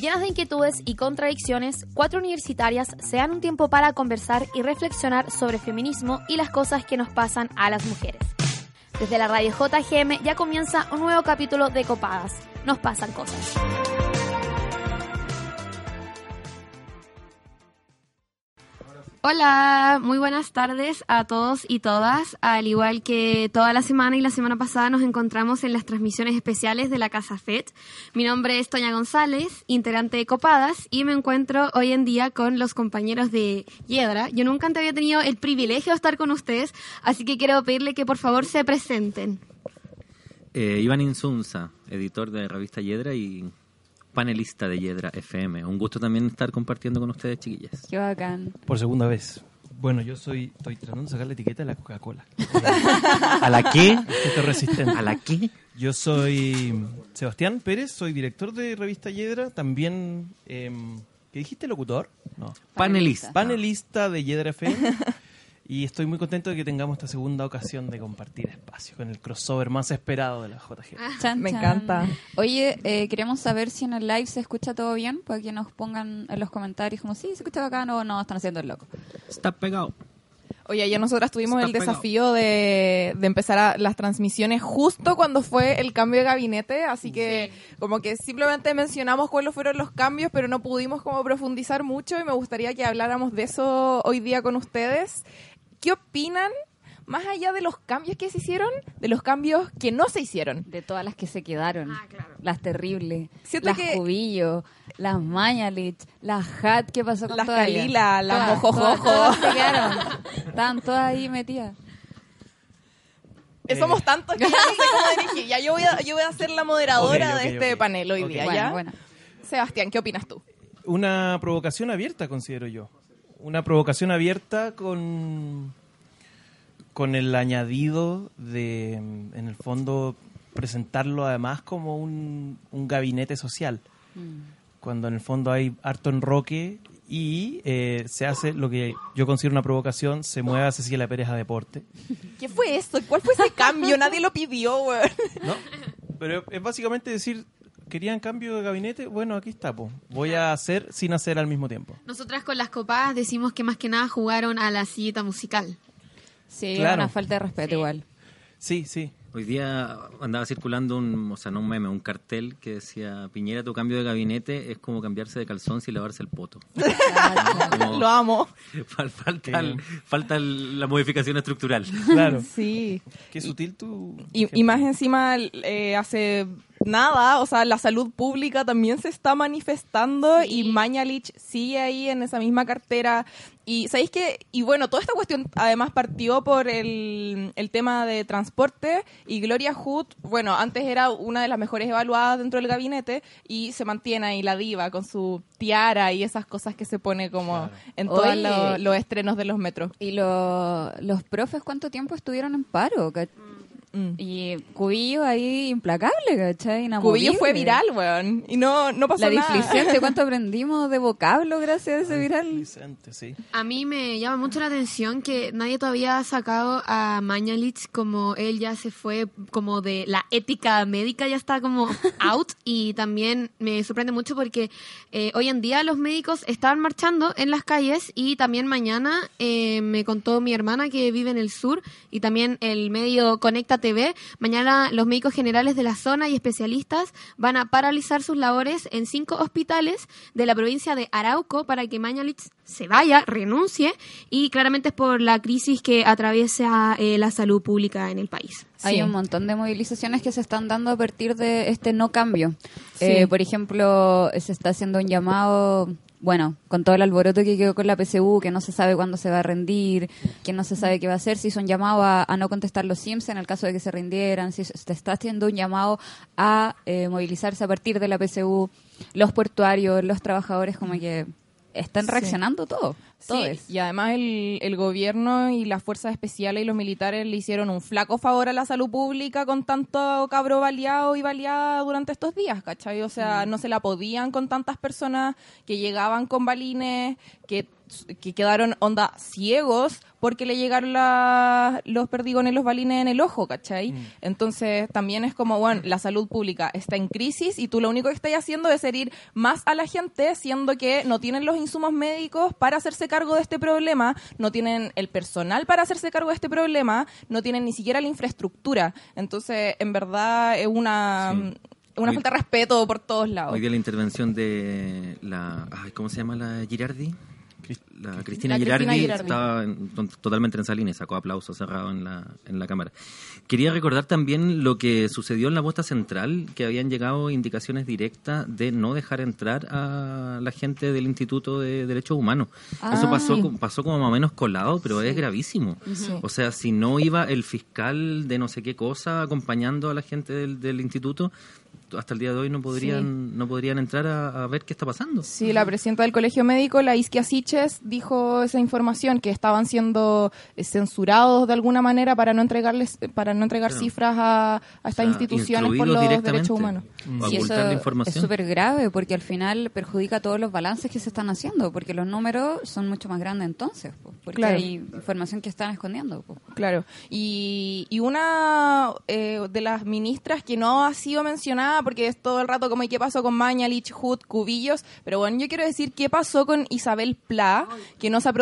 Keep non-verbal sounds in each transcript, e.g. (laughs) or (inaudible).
Llenas de inquietudes y contradicciones, cuatro universitarias se dan un tiempo para conversar y reflexionar sobre feminismo y las cosas que nos pasan a las mujeres. Desde la radio JGM ya comienza un nuevo capítulo de Copadas. Nos pasan cosas. Hola, muy buenas tardes a todos y todas. Al igual que toda la semana y la semana pasada nos encontramos en las transmisiones especiales de la Casa FED. Mi nombre es Toña González, integrante de Copadas, y me encuentro hoy en día con los compañeros de Hiedra. Yo nunca antes había tenido el privilegio de estar con ustedes, así que quiero pedirle que por favor se presenten. Eh, Iván Insunza, editor de la revista Hiedra y panelista de Hiedra FM. Un gusto también estar compartiendo con ustedes, chiquillas. Qué bacán. Por segunda vez. Bueno, yo soy, estoy tratando de sacar la etiqueta de la Coca-Cola. ¿A la qué? Esto es resistente. ¿A la qué? Yo soy Sebastián Pérez, soy director de Revista Hiedra, también, em, ¿qué dijiste, locutor? No. Panelista. Panelista de Hiedra FM. (laughs) Y estoy muy contento de que tengamos esta segunda ocasión de compartir espacio con el crossover más esperado de la JG. Chan, Me chan. encanta. Oye, eh, queremos saber si en el live se escucha todo bien, para que nos pongan en los comentarios como, sí, se escucha bacán o no, están haciendo el loco. Está pegado. Oye, ayer nosotras tuvimos Está el desafío de, de empezar a- las transmisiones justo cuando fue el cambio de gabinete, así que como que simplemente mencionamos cuáles fueron los cambios, pero no pudimos como profundizar mucho y me gustaría que habláramos de eso hoy día con ustedes. ¿Qué opinan, más allá de los cambios que se hicieron, de los cambios que no se hicieron? De todas las que se quedaron. Las terribles. Siento las que- Cubillo, las Mañalich, las Hat, ¿qué pasó con Las todas ellas? Kalila, las Todas, Mojojojo. todas, todas se quedaron. Estaban todas ahí metidas. Eh, Somos tantos que ya no sé cómo dirigir. Ya yo voy a, yo voy a ser la moderadora de este panel hoy día, Bueno, ¿ya? bueno. Sebastián, ¿qué opinas tú? Una provocación abierta, considero yo. Una provocación abierta con, con el añadido de, mm, en el fondo, presentarlo además como un, un gabinete social. Cuando en el fondo hay harto enroque y eh, se hace lo que yo considero una provocación, se mueve a Cecilia Pérez a deporte. (laughs) ¿Qué fue esto? ¿Cuál fue ese cambio? Nadie lo pidió, weón. ¿No? Pero es básicamente decir, ¿querían cambio de gabinete? Bueno, aquí está, po. voy a hacer sin hacer al mismo tiempo. Nosotras con las copadas decimos que más que nada jugaron a la sillita musical. Sí, Claro. una falta de respeto igual. Sí, sí. Hoy día andaba circulando un, o sea, no un meme, un cartel que decía, Piñera, tu cambio de gabinete es como cambiarse de calzón sin lavarse el poto. (laughs) Lo amo. fal- falta, el- falta el- la modificación estructural. Claro. Sí. Qué sutil tu... Y, y más encima, eh, hace nada, o sea, la salud pública también se está manifestando y Mañalich sigue ahí en esa misma cartera. Y sabéis que, y bueno, toda esta cuestión además partió por el, el tema de transporte y Gloria Hood, bueno, antes era una de las mejores evaluadas dentro del gabinete y se mantiene ahí la diva con su tiara y esas cosas que se pone como en todos los estrenos de los metros. ¿Y lo- los profes cuánto tiempo estuvieron en paro? Mm. Y Cubillo ahí implacable, ¿cachai? Cubillo fue viral, weón. Y no, no pasó La nada. displicente, (laughs) ¿cuánto aprendimos de vocablo gracias a ese viral? Vicente, sí. A mí me llama mucho la atención que nadie todavía ha sacado a Mañalich como él ya se fue como de la ética médica, ya está como (laughs) out y también me sorprende mucho porque eh, hoy en día los médicos estaban marchando en las calles y también mañana eh, me contó mi hermana que vive en el sur y también el medio Conecta TV, mañana los médicos generales de la zona y especialistas van a paralizar sus labores en cinco hospitales de la provincia de Arauco para que Mañalich se vaya, renuncie y claramente es por la crisis que atraviesa eh, la salud pública en el país. Hay un montón de movilizaciones que se están dando a partir de este no cambio. Sí. Eh, por ejemplo, se está haciendo un llamado, bueno, con todo el alboroto que quedó con la PSU, que no se sabe cuándo se va a rendir, que no se sabe qué va a hacer, se hizo un llamado a, a no contestar los SIMS en el caso de que se rindieran, si se está haciendo un llamado a eh, movilizarse a partir de la PSU, los portuarios, los trabajadores, como que están Sí. reaccionando todo. Sí, y además el, el gobierno y las fuerzas especiales y los militares le hicieron un flaco favor a la salud pública con tanto cabro baleado y baleada durante estos días, ¿cachai? O sea, no se la podían con tantas personas que llegaban con balines, que, que quedaron onda ciegos porque le llegaron la- los perdigones, los balines en el ojo, ¿cachai? Entonces también es como, bueno, la salud pública está en crisis y tú lo único que estás haciendo es herir más a la gente, siendo que no tienen los insumos médicos para hacerse cargo de este problema, no tienen el personal para hacerse cargo de este problema, no tienen ni siquiera la infraestructura. Entonces, en verdad, es una, Sí. una falta de respeto por todos lados. Hoy día la intervención de la... ay, ¿Cómo se llama la Girardi? La Cristina, Girardi, estaba en- to- totalmente en esa línea, sacó aplauso cerrado en la, en la cámara. Quería recordar también lo que sucedió en la puesta central, que habían llegado indicaciones directas de no dejar entrar a la gente del Instituto de Derechos Humanos. Eso Ah. pasó, pasó como más o menos colado, pero es gravísimo. O sea, si no iba el fiscal de no sé qué cosa acompañando a la gente del, del instituto, hasta el día de hoy no podrían, no podrían entrar a, a ver qué está pasando. Sí, la presidenta del Colegio Médico, la Isquia Siches, dijo esa información que estaban siendo eh, censurados de alguna manera para no entregarles para no entregar Claro. cifras a, a estas O sea, instituciones por los derechos humanos. O Y eso es súper grave porque al final perjudica todos los balances que se están haciendo, porque los números son mucho más grandes entonces, po, porque Claro. hay información que están escondiendo. Claro. Y, y una eh, de las ministras que no ha sido mencionada, porque es todo el rato como, ¿y qué pasó con Mañalich, Hood, Cubillos? Pero bueno, yo quiero decir qué pasó con Isabel Pla, que no, se ha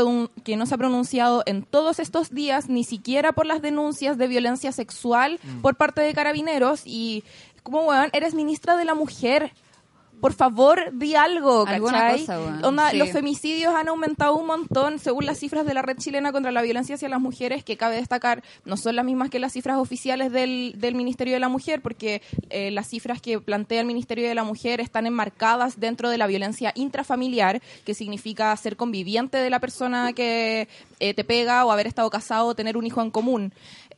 que no se ha pronunciado en todos estos días, ni siquiera por las denuncias de violencia sexual por parte de carabineros. Y como, weón, eres ministra de la mujer. Por favor, di algo, ¿cachai? cosa, weón. Onda, Sí. Los femicidios han aumentado un montón, según las cifras de la Red Chilena contra la Violencia hacia las Mujeres, que cabe destacar, no son las mismas que las cifras oficiales del, del Ministerio de la Mujer, porque eh, las cifras que plantea el Ministerio de la Mujer están enmarcadas dentro de la violencia intrafamiliar, que significa ser conviviente de la persona que eh, te pega o haber estado casado o tener un hijo en común.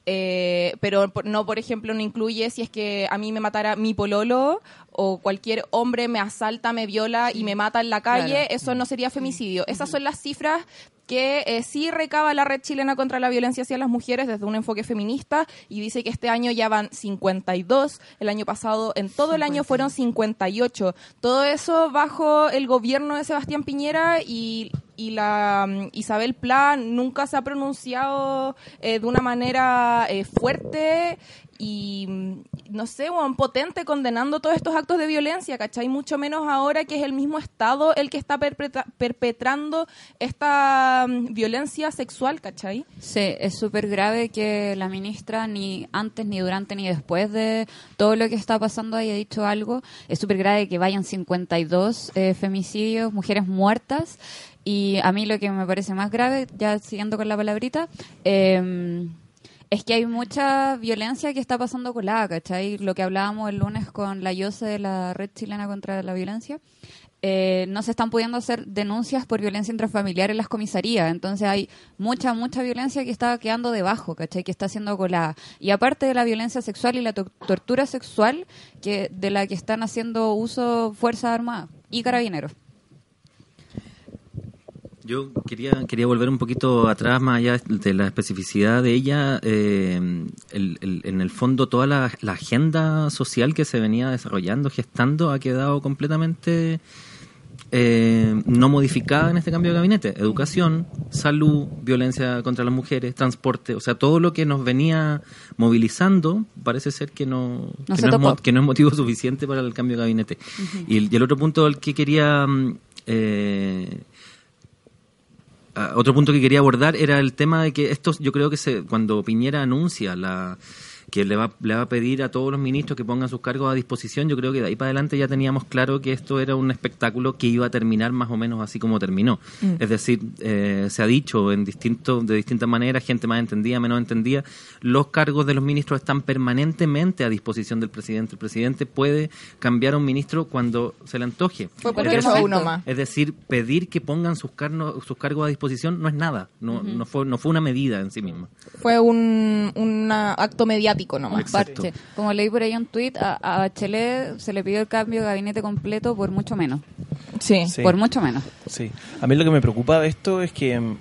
Eh, pero no, por ejemplo, no incluye si es que a mí me matara mi pololo o cualquier hombre me asalta, me viola y me mata en la calle, Claro. eso no sería femicidio. Esas son las cifras que eh, sí recaba la red chilena contra la violencia hacia las mujeres desde un enfoque feminista y dice que este año ya van 52, el año pasado en todo el año fueron 58. Todo eso bajo el gobierno de Sebastián Piñera y, y la mm, Isabel Pla nunca se ha pronunciado eh, de una manera eh, fuerte y mm, no sé, weón, potente condenando todos estos actos de violencia, ¿cachai? Mucho menos ahora que es el mismo Estado el que está perpetra- perpetrando esta mm, violencia sexual, ¿cachai? Sí, es súper grave que la ministra ni antes, ni durante, ni después de todo lo que está pasando haya dicho algo. Es súper grave que vayan 52 eh, femicidios, mujeres muertas. Y a mí lo que me parece más grave, ya siguiendo con la palabrita, eh, es que hay mucha violencia que está pasando colada, ¿cachai? Lo que hablábamos el lunes con la YOSE de la Red Chilena contra la Violencia. eh, no se están pudiendo hacer denuncias por violencia intrafamiliar en las comisarías. Entonces hay mucha, mucha violencia que está quedando debajo, ¿cachai? Que está siendo colada. Y aparte de la violencia sexual y la to- tortura sexual, que de la que están haciendo uso Fuerzas Armadas y Carabineros. Yo quería, quería volver un poquito atrás, más allá de la especificidad de ella. eh, el- el- en el fondo, toda la, la agenda social que se venía desarrollando, gestando, ha quedado completamente eh, no modificada en este cambio de gabinete. Educación, salud, violencia contra las mujeres, transporte, o sea, todo lo que nos venía movilizando parece ser que no, No que, se no es, mo- tocó. que no es motivo (laughs) suficiente para el cambio de gabinete. y, el, y el otro punto al que quería... eh, otro punto que quería abordar era el tema de que esto, yo creo que se, cuando Piñera anuncia la que le va, le va a pedir a todos los ministros que pongan sus cargos a disposición, yo creo que de ahí para adelante ya teníamos claro que esto era un espectáculo que iba a terminar más o menos así como terminó. Es decir, eh, se ha dicho en distinto, de distintas maneras, gente más entendida, menos entendida, los cargos de los ministros están permanentemente a disposición del presidente. El presidente puede cambiar a un ministro cuando se le antoje. Por Es decir, uno más. es decir, pedir que pongan sus, carnos, sus cargos a disposición no es nada, no, no, fue, no fue una medida en sí misma. Fue un, un acto mediático nomás. Exacto. Parche. Como leí por ahí un tuit, a, a Bachelet se le pidió el cambio de gabinete completo por mucho menos. Sí. Sí. Por mucho menos. Sí. A mí lo que me preocupa de esto es que mm,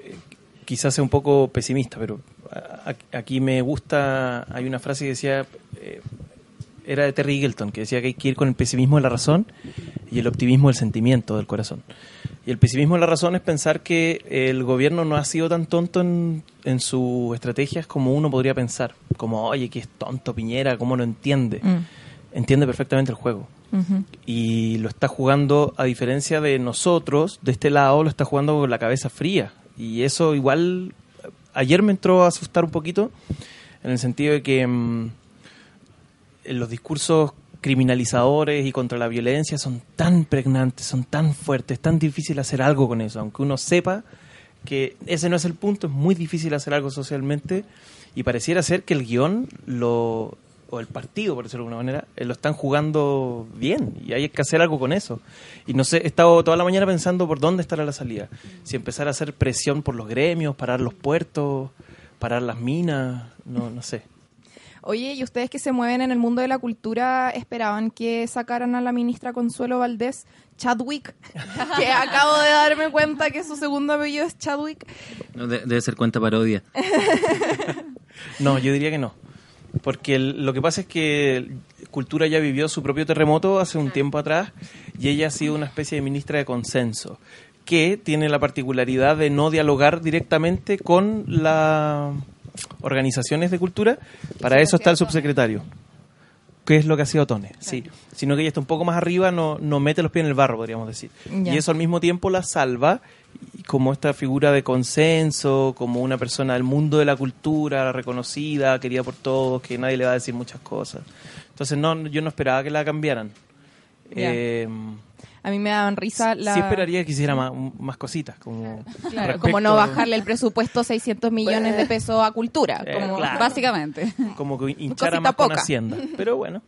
eh, quizás sea un poco pesimista, pero a- aquí me gusta, hay una frase que decía, eh, era de Terry Eagleton, que decía que hay que ir con el pesimismo de la razón y el optimismo del sentimiento, del corazón. Y el pesimismo de la razón es pensar que el gobierno no ha sido tan tonto en, en sus estrategias como uno podría pensar. Como, oye, que es tonto Piñera, ¿cómo no entiende? Mm. Entiende perfectamente el juego y lo está jugando a diferencia de nosotros de este lado lo está jugando con la cabeza fría y eso igual ayer me entró a asustar un poquito en el sentido de que mm, los discursos criminalizadores y contra la violencia son tan pregnantes, son tan fuertes, es tan difícil hacer algo con eso, aunque uno sepa que ese no es el punto, es muy difícil hacer algo socialmente y pareciera ser que el guion lo o el partido, por decirlo de alguna manera, eh, lo están jugando bien y hay que hacer algo con eso. Y no sé, he estado toda la mañana pensando por dónde estará la salida. Si empezar a hacer presión por los gremios, parar los puertos, parar las minas, no, no sé. Oye, ¿y ustedes que se mueven en el mundo de la cultura esperaban que sacaran a la ministra Consuelo Valdés Chadwick? (laughs) que acabo de darme cuenta que su segundo apellido es Chadwick. No, de- debe ser cuenta parodia. (laughs) No, yo diría que no. Porque el- lo que pasa es que Cultura ya vivió su propio terremoto hace un tiempo atrás y ella ha sido una especie de ministra de consenso que tiene la particularidad de no dialogar directamente con las organizaciones de cultura. Para eso está el subsecretario. que es lo que ha sido Tone, sí. Sino que ella está un poco más arriba, no, no mete los pies en el barro, podríamos decir. Ya. Y eso al mismo tiempo la salva y como esta figura de consenso, como una persona del mundo de la cultura, reconocida, querida por todos, que nadie le va a decir muchas cosas. Entonces no, yo no esperaba que la cambiaran. Eh, A mí me daban risa la... Sí esperaría que hiciera más, más cositas, como Claro, respecto- como no bajarle el presupuesto 600 millones de pesos a cultura. Eh, Como, claro. Básicamente. como que (laughs) hinchara Cosita más con poca. Hacienda. Pero bueno.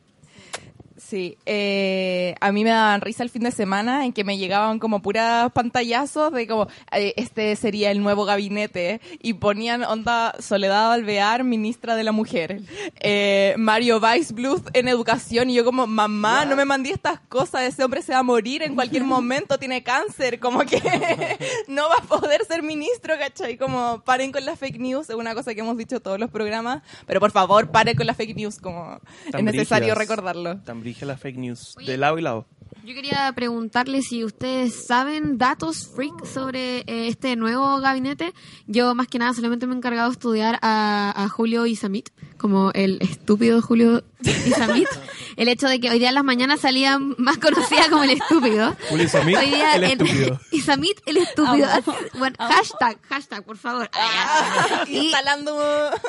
Sí, eh, a mí me daban risa el fin de semana en que me llegaban como puras pantallazos de como eh, este sería el nuevo gabinete y ponían onda Soledad Alvear, ministra de la Mujer, eh, Mario Weisbluth en educación y yo como mamá, no me mandé estas cosas, ese hombre se va a morir en cualquier (laughs) momento, tiene cáncer, como que (laughs) no va a poder ser ministro, ¿cachai? Como paren con las fake news, es una cosa que hemos dicho en todos los programas, pero por favor paren con las fake news, como Tan es necesario brígidas, recordarlo. Tan brígidas las fake news, Oye. de lado y lado. Yo quería preguntarle si ustedes saben datos freak sobre eh, este nuevo gabinete. Yo más que nada solamente me he encargado de estudiar a, a Julio Isamit, como el estúpido Julio Isamit. el hecho de que hoy día en las mañanas salía más conocida como el estúpido. Julio Isamit, Hoy día el en- estúpido. (laughs) Isamit, el estúpido. Bueno, hashtag, hashtag, por favor. Y- Instalando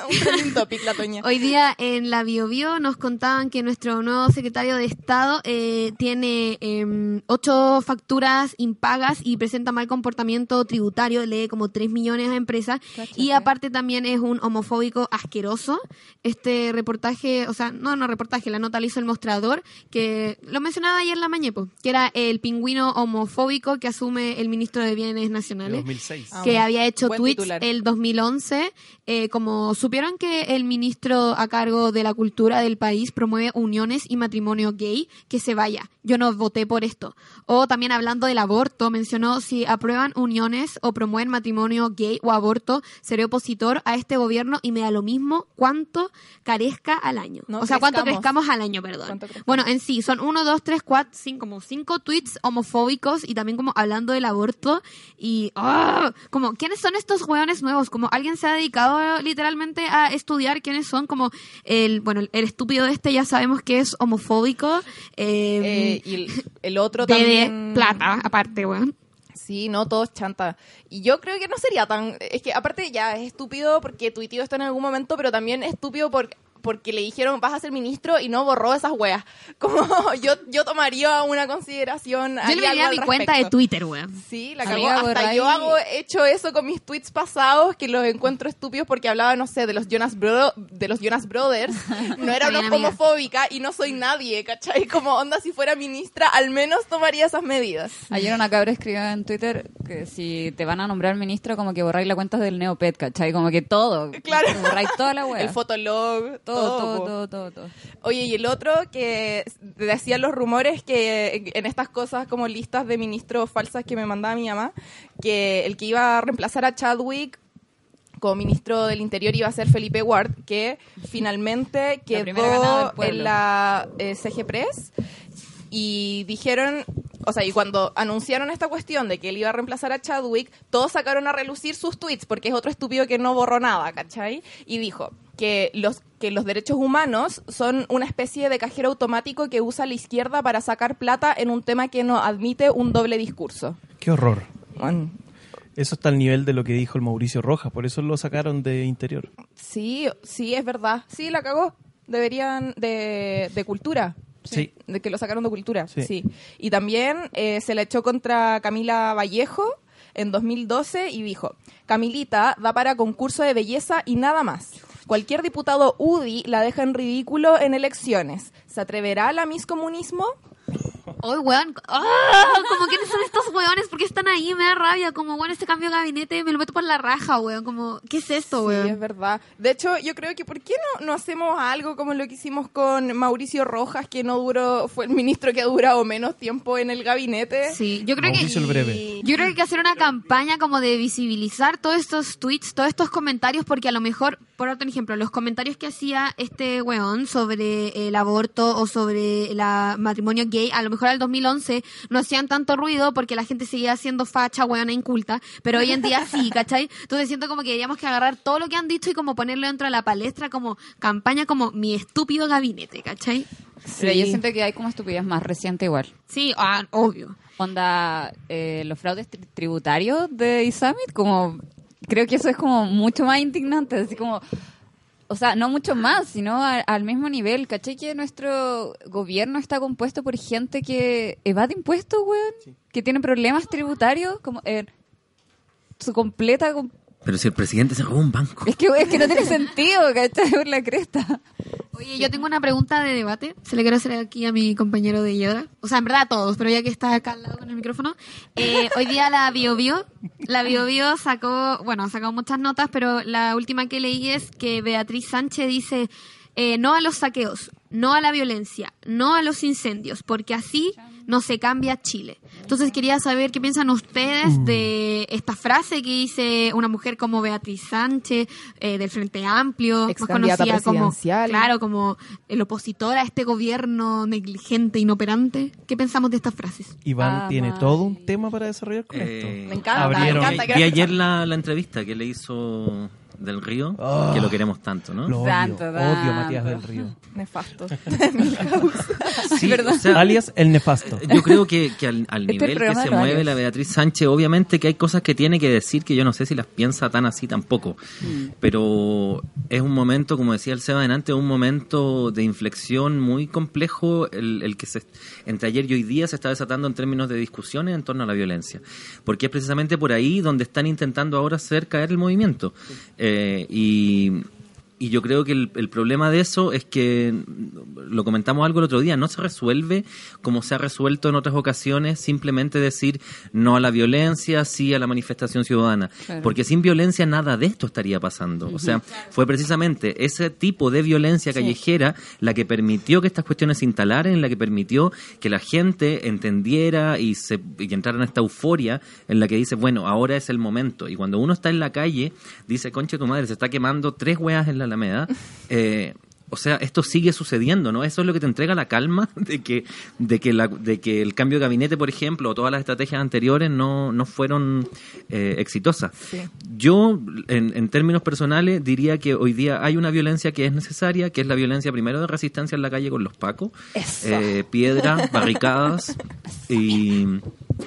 un trending topic, la Toña. Hoy día en la BioBio nos contaban que nuestro nuevo secretario de Estado eh, tiene em, ocho facturas impagas y presenta mal comportamiento tributario, lee como 3 millones a empresas y aparte también es un homofóbico asqueroso. Este reportaje, o sea, no, no reportaje, la nota la hizo el mostrador, que lo mencionaba ayer en la mañana, po, que era el pingüino homofóbico que asume el ministro de Bienes Nacionales 2006. Ah, que había hecho tweets titular. el 2011, eh, como supieron que el ministro a cargo de la cultura del país promueve uniones y matrimonio gay, que se vaya. Yo no voté por esto. O también hablando del aborto, mencionó si aprueban uniones o promueven matrimonio gay o aborto, seré opositor a este gobierno y me da lo mismo cuánto carezca al año. No, o sea, cuánto crezcamos. al año, perdón. Bueno, en sí, son uno, dos, tres, cuatro, cinco, como cinco tweets homofóbicos y también como hablando del aborto y ¡ah! como quiénes son estos hueones nuevos, como alguien se ha dedicado literalmente a estudiar quiénes son, como el, bueno, el, estúpido este ya sabemos que es homofóbico, eh, Eh, y el, el otro de, de también. plata, aparte, weón. Sí, no, todo es chanta. Y yo creo que no sería tan... Es que aparte ya es estúpido porque tuiteó esto en algún momento, pero también es estúpido por- porque le dijeron vas a ser ministro y no borró esas weas. (laughs) Como yo, yo tomaría una consideración... Yo le miré a algo mi al cuenta de respecto. Twitter, weón. Sí, la cagó. Hasta yo hago hecho eso con mis tweets pasados que los encuentro estúpidos porque hablaba, no sé, de los Jonas, Bro- de los Jonas Brothers. (laughs) No era una homofóbica y no soy nadie, ¿cachai? Como onda, si fuera ministra, al menos tomaría esas medidas. Ayer una cabra escribió en Twitter que si te van a nombrar ministro, como que borráis la cuenta del Neopet, ¿cachai? Como que todo. Claro. Borráis toda la (laughs) wea. El fotolog, todo, todo, todo, todo, todo. Oye, y el otro que decían los rumores que en estas cosas como listas de ministros falsas que me mandaba mi mamá, que el que iba a reemplazar a Chadwick como ministro del Interior iba a ser Felipe Ward, que finalmente La quedó pueblo. en la eh, CG Press y dijeron, o sea, y cuando anunciaron esta cuestión de que él iba a reemplazar a Chadwick, todos sacaron a relucir sus tweets, porque es otro estúpido que no borró nada, ¿cachai? Y dijo que los, que los derechos humanos son una especie de cajero automático que usa la izquierda para sacar plata en un tema que no admite un doble discurso. Qué horror. Bueno, Eso está al nivel de lo que dijo el Mauricio Rojas, por eso lo sacaron de interior. sí, sí, es verdad. Sí, la cagó. Deberían de, de cultura. Sí. De que lo sacaron de cultura, Sí. sí. Y también eh, se la echó contra Camila Vallejo en 2012 y dijo, Camilita da para concurso de belleza y nada más. Cualquier diputado UDI la deja en ridículo en elecciones. ¿Se atreverá a la Miss Comunismo? Hoy, weón. ¡Ah! Como quiénes son estos weones, ¿por qué están ahí? Me da rabia. Como, bueno, este cambio de gabinete me lo meto por la raja, weón. Como, ¿qué es esto, Sí, weón? es verdad. De hecho, yo creo que ¿por qué no, no hacemos algo como lo que hicimos con Mauricio Rojas, que no duró, fue el ministro que ha durado menos tiempo en el gabinete? Sí, yo creo que Mauricio el breve. Yo creo que hay que hacer una campaña como de visibilizar todos estos tweets, todos estos comentarios, porque a lo mejor, por otro ejemplo, los comentarios que hacía este weón sobre el aborto o sobre el matrimonio gay, a lo mejor al 2011 no hacían tanto ruido porque la gente seguía siendo facha, weona inculta, pero hoy en día (laughs) sí, ¿cachai? Entonces siento como que deberíamos que agarrar todo lo que han dicho y como ponerlo dentro de la palestra como campaña como mi estúpido gabinete, ¿cachai? Pero yo siento que hay como estupidez más reciente igual. Sí, ah, obvio. Onda, eh, los fraudes tri- tributarios de Isamit, como, creo que eso es como mucho más indignante, así como, o sea, no mucho más, sino a- al mismo nivel. ¿Cachai que nuestro gobierno está compuesto por gente que evade impuestos, weón? Que tiene problemas tributarios, como, eh, su completa... com- Pero si el presidente se robó un banco. Es que, es que no tiene sentido, ¿cachai? Por la cresta. Oye, yo tengo una pregunta de debate. Se le quiero hacer aquí a mi compañero de Yedra. O sea, en verdad a todos, pero ya que está acá al lado con el micrófono. Eh, hoy día la BioBio, la BioBio sacó, bueno, ha sacado muchas notas, pero la última que leí es que Beatriz Sánchez dice eh, no a los saqueos, no a la violencia, no a los incendios, porque así no se cambia Chile. Entonces quería saber qué piensan ustedes de esta frase que dice una mujer como Beatriz Sánchez, eh, del Frente Amplio, más conocida como, claro, como el opositor a este gobierno negligente, inoperante. ¿Qué pensamos de estas frases? Iván Ah, tiene madre. todo un tema para desarrollar con Eh, esto. Me encanta, Abrieron- me encanta. Vi ayer la, la entrevista que le hizo Del Río, Ah. que lo queremos tanto, ¿no? Lo odio, Tanto, odio tanto. Matías del Río. (laughs) Nefasto. (laughs) Sí, o sea, Alias el nefasto. Yo creo que, que al, al Este nivel que se mueve la Beatriz Sánchez, obviamente que hay cosas que tiene que decir que yo no sé si las piensa tan así tampoco. Mm. Pero es un momento, como decía el Seba delante, un momento de inflexión muy complejo el, el que se, entre ayer y hoy día se está desatando en términos de discusiones en torno a la violencia. Porque es precisamente por ahí donde están intentando ahora hacer caer el movimiento. Eh, y y yo creo que el, el problema de eso es que, lo comentamos algo el otro día, no se resuelve como se ha resuelto en otras ocasiones, simplemente decir no a la violencia, sí a la manifestación ciudadana. Claro. Porque sin violencia nada de esto estaría pasando. O sea, fue precisamente ese tipo de violencia callejera la que permitió que estas cuestiones se instalaran, la que permitió que la gente entendiera y, se, y entrara en esta euforia en la que dice, bueno, ahora es el momento. Y cuando uno está en la calle, dice, conche tu madre, se está quemando tres hueas en la Alameda. Eh, o sea, esto sigue sucediendo, ¿no? Eso es lo que te entrega la calma (laughs) de que, de que, la, de que el cambio de gabinete, por ejemplo, o todas las estrategias anteriores no, no fueron eh, exitosas. Yo, en, en términos personales, diría que hoy día hay una violencia que es necesaria, que es la violencia primero de resistencia en la calle con los pacos, eh, piedras, (laughs) barricadas, y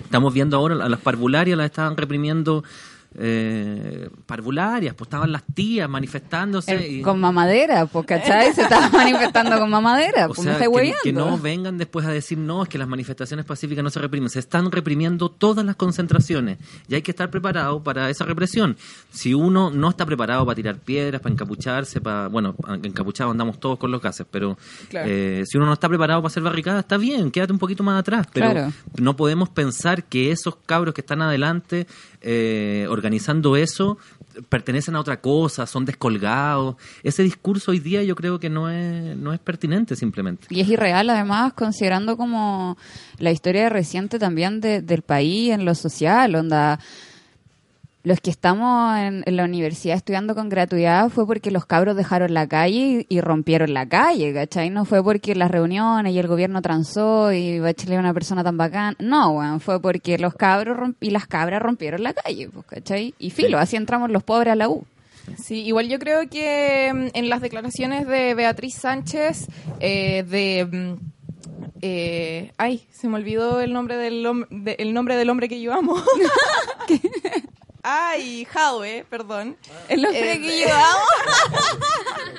estamos viendo ahora a las parvularias las estaban reprimiendo eh, parvularias, pues estaban las tías manifestándose. El- y- con mamadera, pues, ¿cachai? Se estaba (laughs) manifestando con mamadera, o pues sea, que, que no vengan después a decir no, es que las manifestaciones pacíficas no se reprimen. Se están reprimiendo todas las concentraciones y hay que estar preparado para esa represión. Si uno no está preparado para tirar piedras, para encapucharse, para. Bueno, encapuchados andamos todos con los gases, pero Claro. eh, si uno no está preparado para hacer barricadas, está bien, quédate un poquito más atrás. Pero Claro. no podemos pensar que esos cabros que están adelante eh, organizando eso pertenecen a otra cosa, son descolgados. Ese discurso hoy día yo creo que no es, no es pertinente simplemente. Y es irreal, además, considerando como la historia reciente también de- del país en lo social, onda. Los que estamos en, en la universidad estudiando con gratuidad fue porque los cabros dejaron la calle y, y rompieron la calle, ¿cachai? No fue porque las reuniones y el gobierno transó y Bachelet era una persona tan bacán. No, weón, fue porque los cabros romp- y las cabras rompieron la calle, pues, ¿cachai? Y filo, así entramos los pobres a la U. Sí, igual yo creo que mm, en las declaraciones de Beatriz Sánchez, eh, de... mm, eh, ay, se me olvidó el nombre del, de- el nombre del hombre que yo amo. (laughs) (laughs) ay, Jadwe, perdón. El hombre Eh, que yo amo.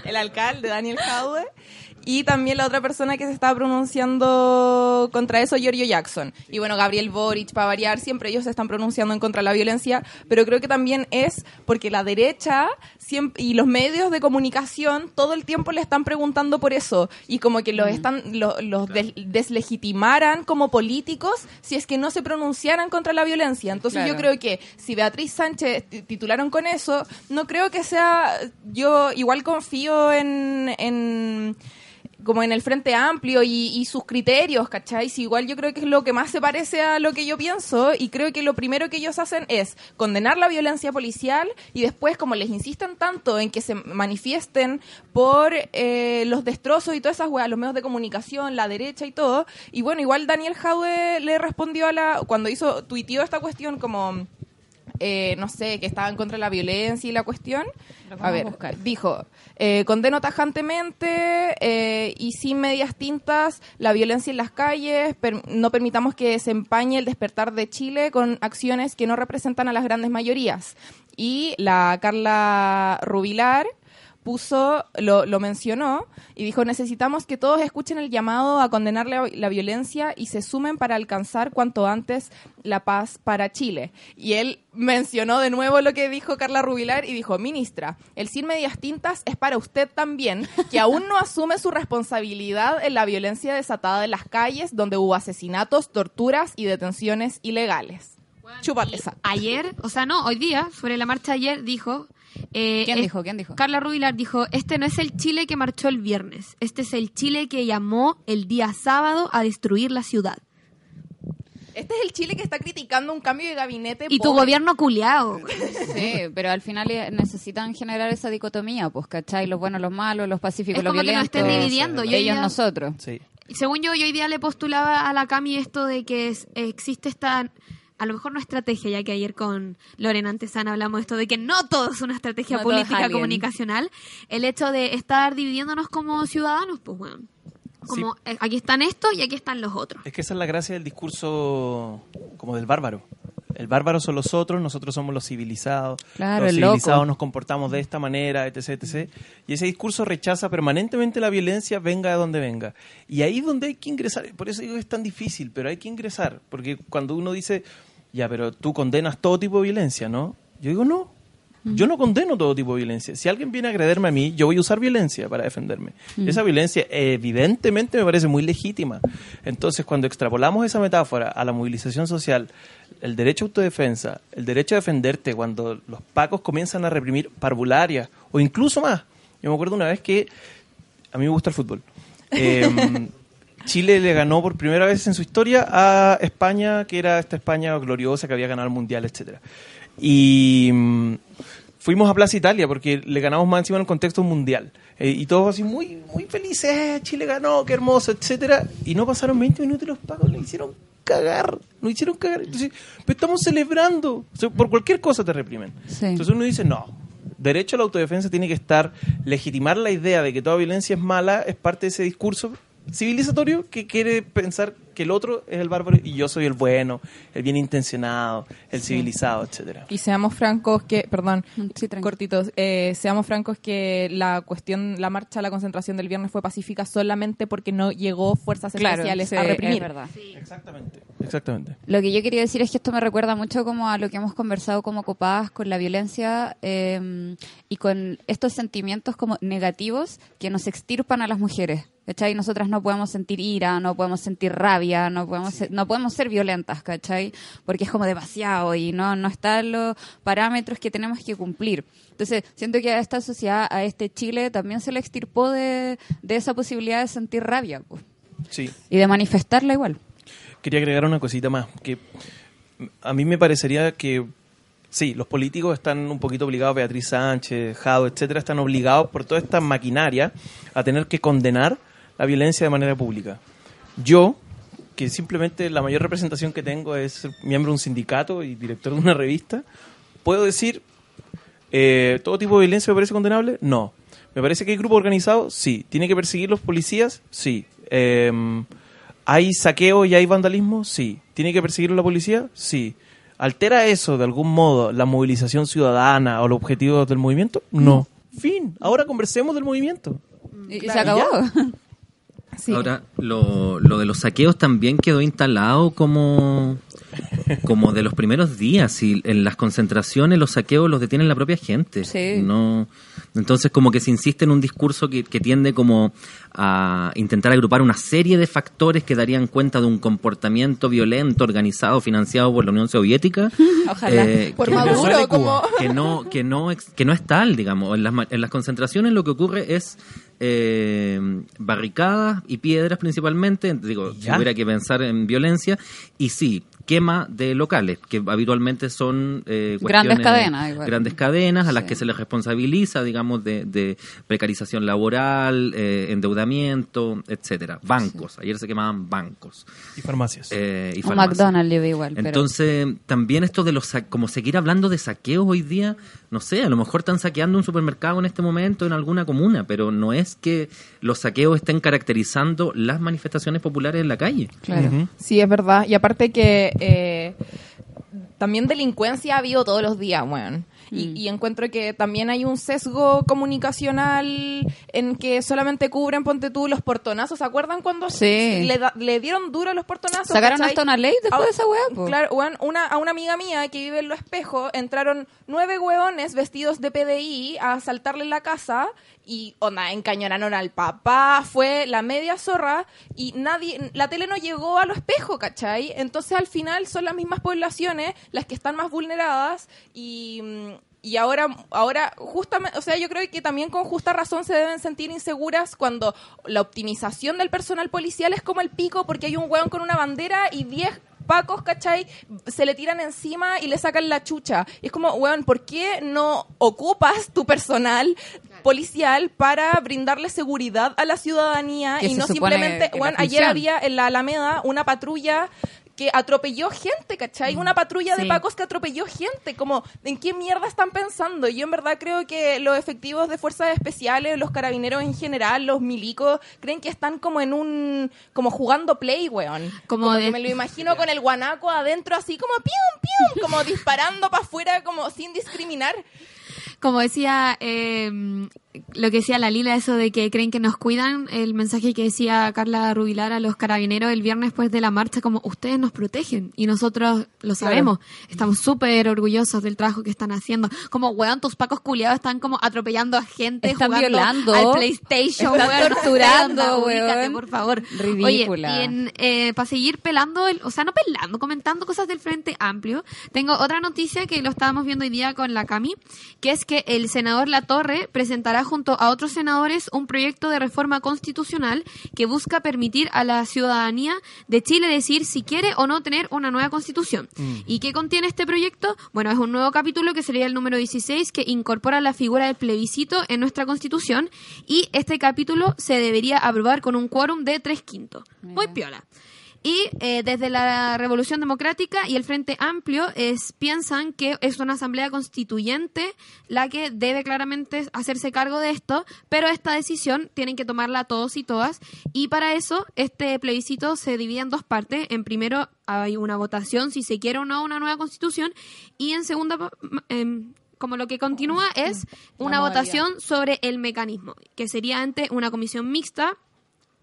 el alcalde, Daniel Jadwe. Y también la otra persona que se estaba pronunciando contra eso, Giorgio Jackson. Y bueno, Gabriel Boric, para variar, siempre ellos se están pronunciando en contra de la violencia, pero creo que también es porque la derecha siempre, y los medios de comunicación todo el tiempo le están preguntando por eso. Y como que los, están, lo- los des- deslegitimaran como políticos si es que no se pronunciaran contra la violencia. Entonces yo creo que si Beatriz Sánchez ti- titularon con eso, no creo que sea, yo igual confío en, en como en el Frente Amplio y, y sus criterios, ¿cachai? Si igual yo creo que es lo que más se parece a lo que yo pienso y creo que lo primero que ellos hacen es condenar la violencia policial y después, como les insisten tanto en que se manifiesten por eh, los destrozos y todas esas weas, los medios de comunicación, la derecha y todo, y bueno, igual Daniel Jaue le respondió a la, cuando hizo, tuiteó esta cuestión como eh, no sé, que estaban contra la violencia y la cuestión. A ver, dijo, eh, condeno tajantemente eh, y sin medias tintas la violencia en las calles, per- no permitamos que se empañe el despertar de Chile con acciones que no representan a las grandes mayorías. Y la Carla Rubilar puso, lo, lo mencionó y dijo, necesitamos que todos escuchen el llamado a condenar la, la violencia y se sumen para alcanzar cuanto antes la paz para Chile. Y él mencionó de nuevo lo que dijo Carla Rubilar y dijo, ministra, el sin medias tintas es para usted también, que aún no asume su responsabilidad en la violencia desatada en las calles, donde hubo asesinatos, torturas y detenciones ilegales. Chúpate esa. Ayer, o sea, no, hoy día, sobre la marcha ayer, dijo... eh, ¿Quién es- dijo? ¿Quién dijo? Carla Rubilar dijo, este no es el Chile que marchó el viernes, este es el Chile que llamó el día sábado a destruir la ciudad. Este es el Chile que está criticando un cambio de gabinete. Y tu pobre. gobierno culiao. (laughs) Sí, pero al final eh, necesitan generar esa dicotomía, pues, ¿cachai? Los buenos, los malos, los pacíficos, Es los como que nos violentos. estén dividiendo. Yo ellos, ya- nosotros. Sí. Según yo, yo hoy día le postulaba a la Cami esto de que es- existe esta, a lo mejor no estrategia, ya que ayer con Lorena Antesana hablamos de esto de que no todo es una estrategia No todo es política comunicacional, el hecho de estar dividiéndonos como ciudadanos, pues bueno, como eh, aquí están estos y aquí están los otros. Es que esa es la gracia del discurso como del bárbaro. El bárbaro son los otros, nosotros somos los civilizados. Claro, los el loco. civilizados nos comportamos de esta manera, etc, etc. Y ese discurso rechaza permanentemente la violencia, venga de donde venga. Y ahí es donde hay que ingresar. Por eso digo que es tan difícil, pero hay que ingresar. Porque cuando uno dice, ya, pero tú condenas todo tipo de violencia, ¿no? Yo digo, no. Yo no condeno todo tipo de violencia. Si alguien viene a agrederme a mí, yo voy a usar violencia para defenderme. Esa violencia evidentemente me parece muy legítima. Entonces, cuando extrapolamos esa metáfora a la movilización social, el derecho a autodefensa, el derecho a defenderte cuando los pacos comienzan a reprimir parvularias o incluso más. Yo me acuerdo una vez que a mí me gusta el fútbol. (laughs) Eh, Chile le ganó por primera vez en su historia a España, que era esta España gloriosa que había ganado el Mundial, etcétera. Y mm, fuimos a Plaza Italia porque le ganamos más encima en el contexto mundial. Eh, y todos así muy, muy felices, "Eh, Chile ganó, qué hermoso, etcétera. Y no pasaron 20 minutos y los pagos le hicieron cagar, nos hicieron cagar. Entonces, pero estamos celebrando. O sea, por cualquier cosa te reprimen. Sí. Entonces uno dice, no, derecho a la autodefensa tiene que estar, legitimar la idea de que toda violencia es mala, es parte de ese discurso civilizatorio que quiere pensar que el otro es el bárbaro y yo soy el bueno, el bien intencionado, el civilizado, etcétera. Y seamos francos que, perdón, Sí, cortitos, eh, seamos francos que la cuestión, la marcha, la concentración del viernes fue pacífica solamente porque no llegó fuerzas especiales sí, a es reprimir. verdad. Exactamente, exactamente. Lo que yo quería decir es que esto me recuerda mucho como a lo que hemos conversado como copadas con la violencia eh, y con estos sentimientos como negativos que nos extirpan a las mujeres. ¿Cachai? Nosotras no podemos sentir ira, no podemos sentir rabia, no podemos ser, no podemos ser violentas, ¿cachai? Porque es como demasiado y no, no están los parámetros que tenemos que cumplir. Entonces, siento que a esta sociedad, a este Chile, también se le extirpó de, de esa posibilidad de sentir rabia pues, Sí. y de manifestarla igual. Quería agregar una cosita más, que a mí me parecería que sí, los políticos están un poquito obligados, Beatriz Sánchez, Jado, etcétera, están obligados por toda esta maquinaria a tener que condenar la violencia de manera pública. Yo, que simplemente la mayor representación que tengo es ser miembro de un sindicato y director de una revista, puedo decir, eh, ¿todo tipo de violencia me parece condenable? No. ¿Me parece que hay grupo organizado? Sí. ¿Tiene que perseguir los policías? Sí. Eh, ¿Hay saqueo y hay vandalismo? Sí. ¿Tiene que perseguirlo la policía? Sí. ¿Altera eso de algún modo la movilización ciudadana o los objetivos del movimiento? No. Fin. Ahora conversemos del movimiento. Y, y se acabó. (laughs) Sí. Ahora, lo, lo de los saqueos también quedó instalado como, como de los primeros días. Y en las concentraciones los saqueos los detienen la propia gente. Sí. No, entonces como que se insiste en un discurso que, que tiende como a intentar agrupar una serie de factores que darían cuenta de un comportamiento violento, organizado, financiado por la Unión Soviética. (laughs) Ojalá. eh, Por que no- Maduro, como... que no que no que no es tal digamos. En las, ma- en las concentraciones lo que ocurre es eh, barricadas y piedras principalmente. Digo si hubiera que pensar en violencia. Y sí quema de locales que habitualmente son eh, Grandes cadenas, igual. grandes cadenas a las Sí. que se les responsabiliza digamos de, de precarización laboral eh, endeudamiento etcétera bancos ayer se quemaban bancos Y farmacias. eh, y Un farmacias. McDonald's igual. pero- Entonces, también esto de los sa- como seguir hablando de saqueos hoy día, no sé, a lo mejor están saqueando un supermercado en este momento en alguna comuna, pero no es que los saqueos estén caracterizando las manifestaciones populares en la calle. Claro. Sí, es verdad. Y aparte que eh, también delincuencia ha habido todos los días, weón. Y, Mm. y encuentro que también hay un sesgo comunicacional en que solamente cubren, ponte tú, los portonazos. ¿Se acuerdan cuando Sí. le, da- le dieron duro a los portonazos? Sacaron cachai? hasta una ley después Ah, de esa weá. Claro, weón, una, a una amiga mía que vive en Lo Espejo entraron nueve hueones vestidos de PDI a asaltarle la casa y, onda, encañonaron al papá, fue la media zorra y nadie, la tele no llegó a Lo Espejo, ¿cachai? Entonces al final son las mismas poblaciones las que están más vulneradas y... y ahora, ahora justamente, o sea, yo creo que también con justa razón se deben sentir inseguras cuando la optimización del personal policial es como el pico porque hay un hueón con una bandera y 10 pacos, ¿cachai? Se le tiran encima y le sacan la chucha. Y es como, weón, ¿por qué no ocupas tu personal policial para brindarle seguridad a la ciudadanía y no simplemente, weón, ayer había en la Alameda una patrulla que atropelló gente, ¿cachai? Una patrulla de pacos que atropelló gente. Como, ¿en qué mierda están pensando? Yo en verdad creo que los efectivos de fuerzas especiales, los carabineros en general, los milicos, creen que están como en un... como jugando play, weón. Como Como de- que me lo (laughs) imagino con el guanaco adentro así como pium, pium, como disparando para afuera como sin discriminar. Como decía, eh, lo que decía la Lila, eso de que creen que nos cuidan, el mensaje que decía Carla Rubilar a los carabineros el viernes después de la marcha, como ustedes nos protegen y nosotros lo sabemos. Estamos súper orgullosos del trabajo que están haciendo. Como, weón, tus pacos culiados están como atropellando a gente, Están jugando violando. al PlayStation, Están weón, torturando, weón. por favor. Ridícula. Oye, y en para seguir pelando, el- o sea, no pelando, comentando cosas del Frente Amplio, tengo otra noticia que lo estábamos viendo hoy día con la Cami, que es que el senador Latorre presentará junto a otros senadores un proyecto de reforma constitucional que busca permitir a la ciudadanía de Chile decir si quiere o no tener una nueva constitución. ¿Y qué contiene este proyecto? Bueno, es un nuevo capítulo que sería el número 16 que incorpora la figura del plebiscito en nuestra constitución y este capítulo se debería aprobar con un quórum de tres quintos. Muy piola. Y eh, desde la Revolución Democrática y el Frente Amplio es, piensan que es una asamblea constituyente la que debe claramente hacerse cargo de esto, pero esta decisión tienen que tomarla todos y todas. Y para eso este plebiscito se divide en dos partes. En primero hay una votación si se quiere o no una nueva constitución y en segunda em, como lo que continúa es una votación sobre el mecanismo, que sería ante una comisión mixta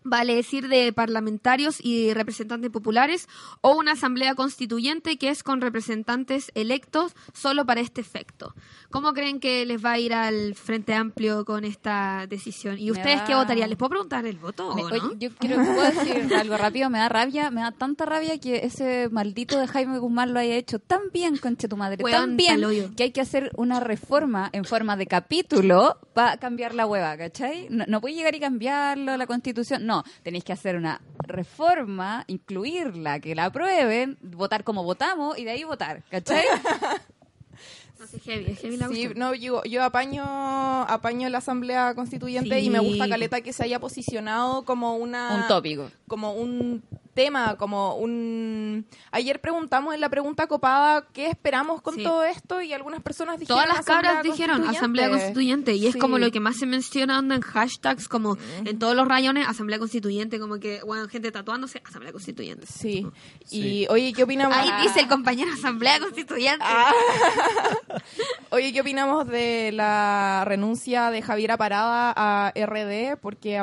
vale decir de parlamentarios y representantes populares, o una asamblea constituyente que es con representantes electos solo para este efecto. ¿Cómo creen que les va a ir al Frente Amplio con esta decisión? ¿Y ustedes qué votarían? ¿Les puedo preguntar el voto Me- o oye, no? yo quiero puedo decir algo rápido, me da rabia, me da tanta rabia que ese maldito de Jaime Guzmán lo haya hecho tan bien, conche tu madre, Weón, tan bien que hay que hacer una reforma en forma de capítulo para cambiar la hueva, ¿cachai? No, no puede llegar y cambiarlo, la constitución, no, tenéis que hacer una reforma, incluirla, que la aprueben, votar como votamos y de ahí votar, ¿cachai? (laughs) No sé, heavy, es heavy la Sí, no, yo, yo apaño, apaño la Asamblea Constituyente Sí. y me gusta Caleta que se haya posicionado como una... Un tópico. Como un tema, como un... Ayer preguntamos en la pregunta copada qué esperamos con Sí. todo esto y algunas personas dijeron Todas las cabras dijeron Asamblea Constituyente y es como lo que más se menciona anda en hashtags como en todos los rayones Asamblea Constituyente como que bueno gente tatuándose Asamblea Constituyente Sí. Y oye, ¿qué opinamos? ahí dice el compañero Asamblea Constituyente Ah. (laughs) Oye, ¿qué opinamos de la renuncia de Javiera Parada a RD porque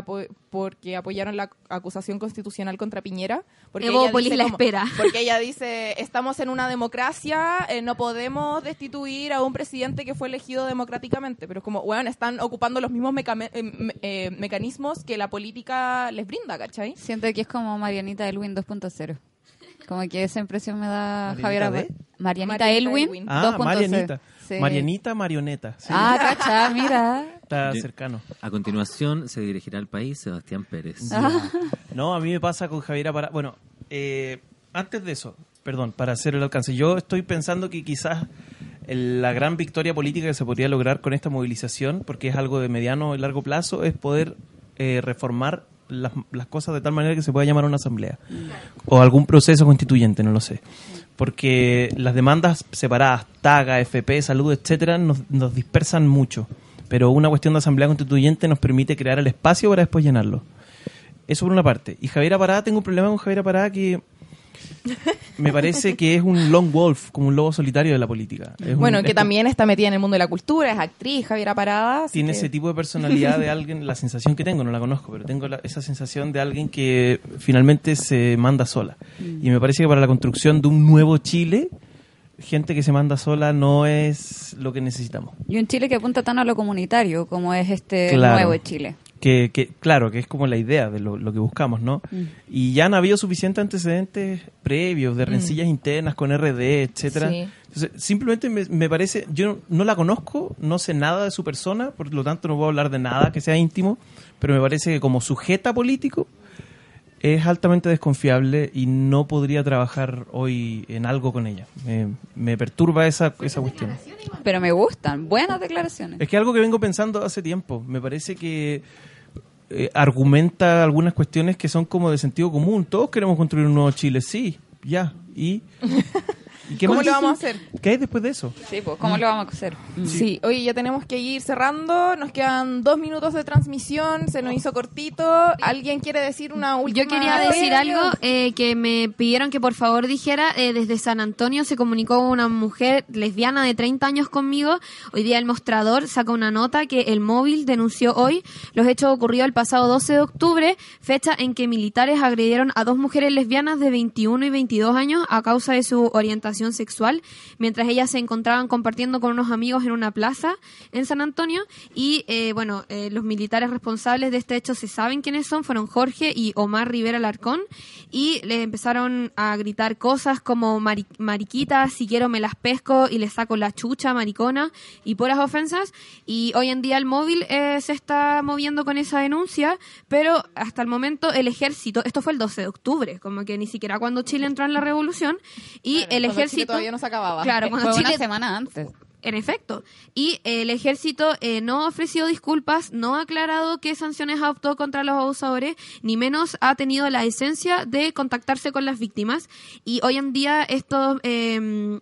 porque apoyaron la acusación constitucional contra Piñera? Porque ella la espera. (laughs) Porque ella dice, estamos en una democracia, eh, no podemos destituir a un presidente que fue elegido democráticamente. Pero es como, bueno, están ocupando los mismos eh, eh, mecanismos que la política les brinda, ¿cachai? Siento que es como Marianita Elwin 2.0. Como que esa impresión me da ¿Marianita Javier de? Ab- Marianita, Marianita Elwin, Elwin. Ah, 2.0. Marianita. Sí. Marianita Marioneta. sí. Ah, cacha, mira. Está cercano. A continuación se dirigirá al país Sebastián Pérez. Ah. No, a mí me pasa con Javiera para. Bueno, eh, antes de eso, perdón, para hacer el alcance, yo estoy pensando que quizás la gran victoria política que se podría lograr con esta movilización, porque es algo de mediano y largo plazo, es poder eh, reformar las, cosas de tal manera que se pueda llamar una asamblea o algún proceso constituyente, no lo sé. Porque las demandas separadas, TAGA, FP, salud, etcétera, nos, dispersan mucho. Pero una cuestión de asamblea constituyente nos permite crear el espacio para después llenarlo. Eso por una parte. Y Javiera Parada, tengo un problema con Javiera Parada que (laughs) me parece que es un long wolf, como un lobo solitario de la política. Es Bueno, que también está metida en el mundo de la cultura, es actriz, Javiera Parada. tiene que- ese tipo de personalidad de alguien, la sensación que tengo, no la conozco, pero tengo la- esa sensación de alguien que finalmente se manda sola. Y me parece que para la construcción de un nuevo Chile, gente que se manda sola no es lo que necesitamos. Y un Chile que apunta tan a lo comunitario como es este Claro. nuevo Chile. Que, que, claro, que es como la idea de lo, lo que buscamos, ¿no? Y ya han habido suficientes antecedentes previos de rencillas internas con RD, etcétera. Sí. Entonces, simplemente me, me parece, yo no, no la conozco, no sé nada de su persona, por lo tanto no puedo hablar de nada que sea íntimo, pero me parece que como sujeta político es altamente desconfiable y no podría trabajar hoy en algo con ella. Me, me perturba esa, esa cuestión. Pero me gustan, buenas declaraciones. Es que algo que vengo pensando hace tiempo. Me parece que eh, argumenta algunas cuestiones que son como de sentido común. Todos queremos construir un nuevo Chile, sí, ya. ¿Y, (laughs) ¿Y qué ¿Cómo más? lo vamos a hacer? ¿Qué hay después de eso? Sí, pues, ¿cómo lo vamos a hacer? Sí, oye, ya tenemos que ir cerrando. Nos quedan dos minutos de transmisión. Se nos hizo cortito. ¿Alguien quiere decir una última? Yo quería decir algo eh, que me pidieron que por favor dijera. Eh, desde San Antonio se comunicó una mujer lesbiana de 30 años conmigo. Hoy día el mostrador saca una nota que el móvil denunció hoy los hechos ocurridos el pasado 12 de octubre, fecha en que militares agredieron a dos mujeres lesbianas de 21 y 22 años a causa de su orientación sexual, mientras ellas se encontraban compartiendo con unos amigos en una plaza en San Antonio. Y eh, bueno, eh, los militares responsables de este hecho se saben quiénes son, fueron Jorge y Omar Rivera Larcón, y les empezaron a gritar cosas como "Mari- mariquita, si quiero me las pesco y les saco la chucha, maricona, y puras ofensas. Y hoy en día el móvil eh, se está moviendo con esa denuncia, pero hasta el momento el ejército, esto fue el 12 de octubre, como que ni siquiera cuando Chile entró en la revolución, y el Cuando Todavía no se acababa. Claro, cuando Fue Chile una semana antes. en efecto. Y el ejército eh, no ha ofrecido disculpas, no ha aclarado qué sanciones adoptó contra los abusadores, ni menos ha tenido la esencia de contactarse con las víctimas. Y hoy en día estos... Eh,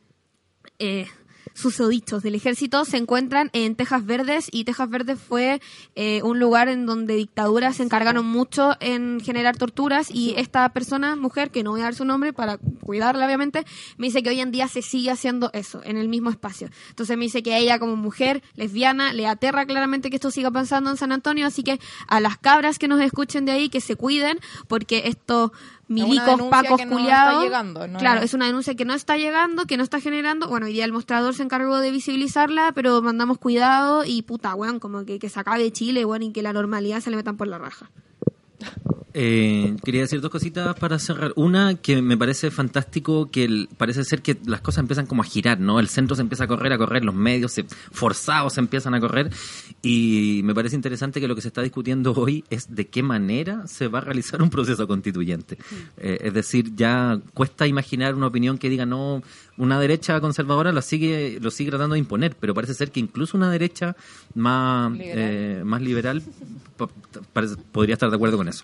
eh, susodichos del ejército se encuentran en Tejas Verdes y Tejas Verdes fue eh, un lugar en donde dictaduras se encargaron mucho en generar torturas y esta persona, mujer, que no voy a dar su nombre para cuidarla obviamente, me dice que hoy en día se sigue haciendo eso en el mismo espacio. Entonces me dice que a ella como mujer lesbiana le aterra claramente que esto siga pasando en San Antonio, así que a las cabras que nos escuchen de ahí que se cuiden porque esto milicos, pacos, que no culiados. está llegando, ¿no? Claro, es una denuncia que no está llegando, que no está generando. Bueno, hoy día el mostrador se encargó de visibilizarla, pero mandamos cuidado y puta, weón, como que, que se acabe Chile, weón, y que la normalidad se le metan por la raja. Eh, quería decir dos cositas para cerrar. Una, que me parece fantástico que el- parece ser que las cosas empiezan como a girar, ¿no? El centro se empieza a correr, a correr, los medios se, forzados se empiezan a correr. Y me parece interesante que lo que se está discutiendo (laughs) hoy es de qué manera se va a realizar un proceso constituyente. Eh, es decir, ya cuesta imaginar una opinión que diga, no, una derecha conservadora lo sigue, lo sigue tratando de imponer, pero parece ser que incluso una derecha más Liberal. eh, más liberal (laughs) podría estar de acuerdo con eso.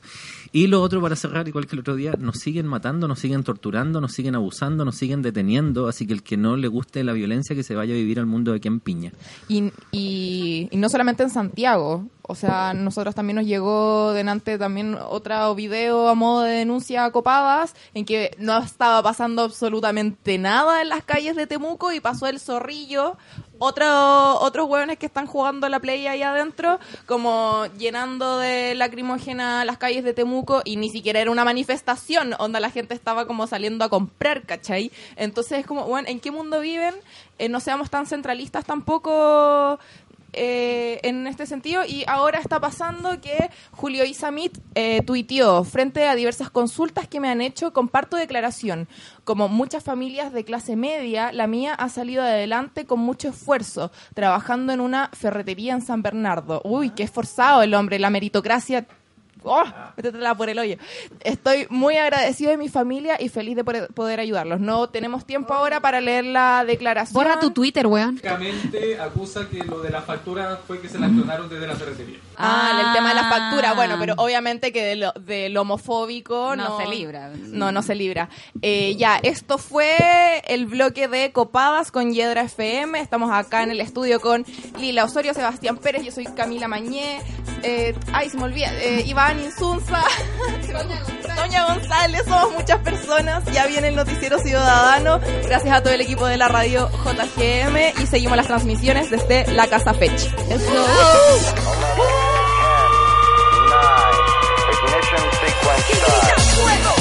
Y lo otro, para cerrar, igual que el otro día, nos siguen matando, nos siguen torturando, nos siguen abusando, nos siguen deteniendo, así que el que no le guste la violencia, que se vaya a vivir al mundo de aquí en Piña. Y, y, no solamente en Santiago, o sea, nosotros también nos llegó delante también otro video a modo de denuncia copadas en que no estaba pasando absolutamente nada en las calles de Temuco y pasó el zorrillo. Otro, otros hueones que están jugando la play ahí adentro, como llenando de lacrimógena las calles de Temuco y ni siquiera era una manifestación, onda la gente estaba como saliendo a comprar, ¿cachai? Entonces es como, bueno, ¿en qué mundo viven? Eh, no seamos tan centralistas tampoco eh, en este sentido y ahora está pasando que Julio Isamit eh, tuiteó frente a diversas consultas que me han hecho, comparto declaración. Como muchas familias de clase media, la mía ha salido adelante con mucho esfuerzo, trabajando en una ferretería en San Bernardo. Uy, qué esforzado el hombre, la meritocracia ¡Oh! Métetela por el hoyo. Estoy muy agradecido de mi familia y feliz de poder- ayudarlos. No tenemos tiempo ahora para leer la declaración. Borra tu Twitter, weón. Básicamente acusa que lo de la factura fue que se la clonaron desde la ferretería. Ah, el tema de la factura. Ah. Bueno, pero obviamente que de lo, del homofóbico no, No se libra. No, no se libra. Eh, ya, esto fue el bloque de Copadas con Yedra FM. Estamos acá en el estudio con Lila Osorio, Sebastián Pérez, yo soy Camila Mañé. Eh, ay, se me olvida. eh, Iván Insunza. Toña González, somos muchas personas. Ya viene el Noticiero Ciudadano. Gracias a todo el equipo de la radio JGM y seguimos las transmisiones desde la Casa Fech. Ignition sequence